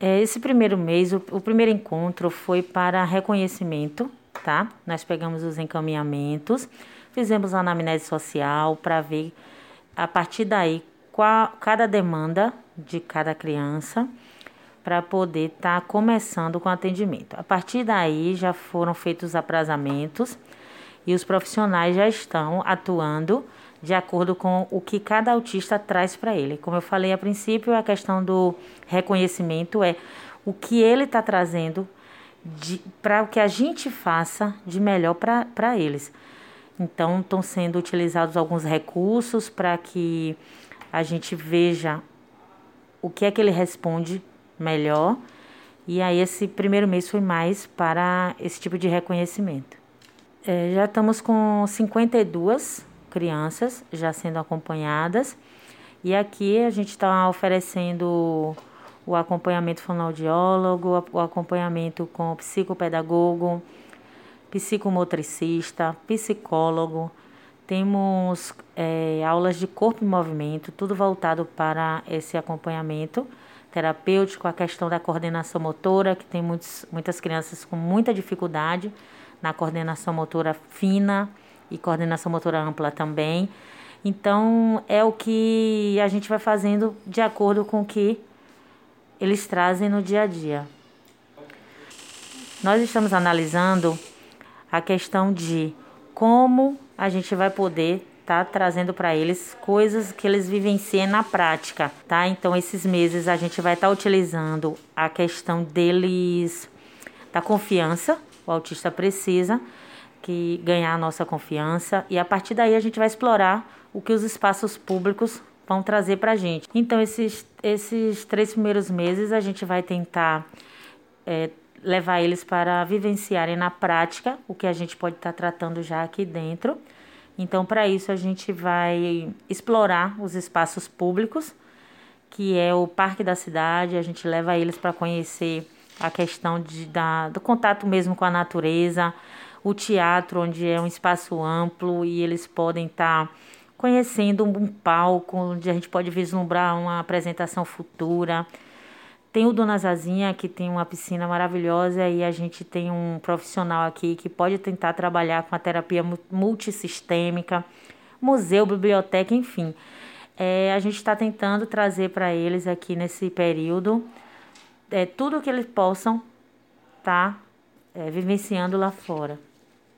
É, esse primeiro mês, o, primeiro encontro foi para reconhecimento, tá? Nós pegamos os encaminhamentos, fizemos a anamnese social para ver a partir daí qual cada demanda de cada criança para poder estar tá começando com o atendimento. A partir daí já foram feitos os aprazamentos e os profissionais já estão atuando de acordo com o que cada autista traz para ele. Como eu falei a princípio, a questão do reconhecimento é o que ele está trazendo para o que a gente faça de melhor para eles. Então, estão sendo utilizados alguns recursos para que a gente veja o que é que ele responde melhor. E aí, esse primeiro mês foi mais para esse tipo de reconhecimento. É, já estamos com 52 crianças já sendo acompanhadas. E aqui a gente está oferecendo o acompanhamento fonoaudiólogo, o acompanhamento com psicopedagogo, psicomotricista, psicólogo. Temos é, aulas de corpo e movimento, tudo voltado para esse acompanhamento terapêutico, a questão da coordenação motora, que tem muitos, muitas crianças com muita dificuldade na coordenação motora fina e coordenação motora ampla também. Então, é o que a gente vai fazendo de acordo com o que eles trazem no dia a dia. Nós estamos analisando a questão de como a gente vai poder estar tá trazendo para eles coisas que eles vivenciem na prática, tá? Então, esses meses a gente vai estar tá utilizando a questão deles da confiança, o autista precisa que ganhar a nossa confiança e a partir daí a gente vai explorar o que os espaços públicos vão trazer para a gente. Então, esses, esses três primeiros meses a gente vai tentar é, levar eles para vivenciarem na prática o que a gente pode estar tá tratando já aqui dentro. Então, para isso, a gente vai explorar os espaços públicos, que é o Parque da Cidade, a gente leva eles para conhecer a questão de, da, do contato mesmo com a natureza, o teatro, onde é um espaço amplo e eles podem estar tá conhecendo um palco, onde a gente pode vislumbrar uma apresentação futura. Tem o Dona Zazinha, que tem uma piscina maravilhosa, e a gente tem um profissional aqui que pode tentar trabalhar com a terapia multissistêmica, museu, biblioteca, enfim. É, a gente está tentando trazer para eles aqui nesse período é, tudo que eles possam estar tá, é, vivenciando lá fora.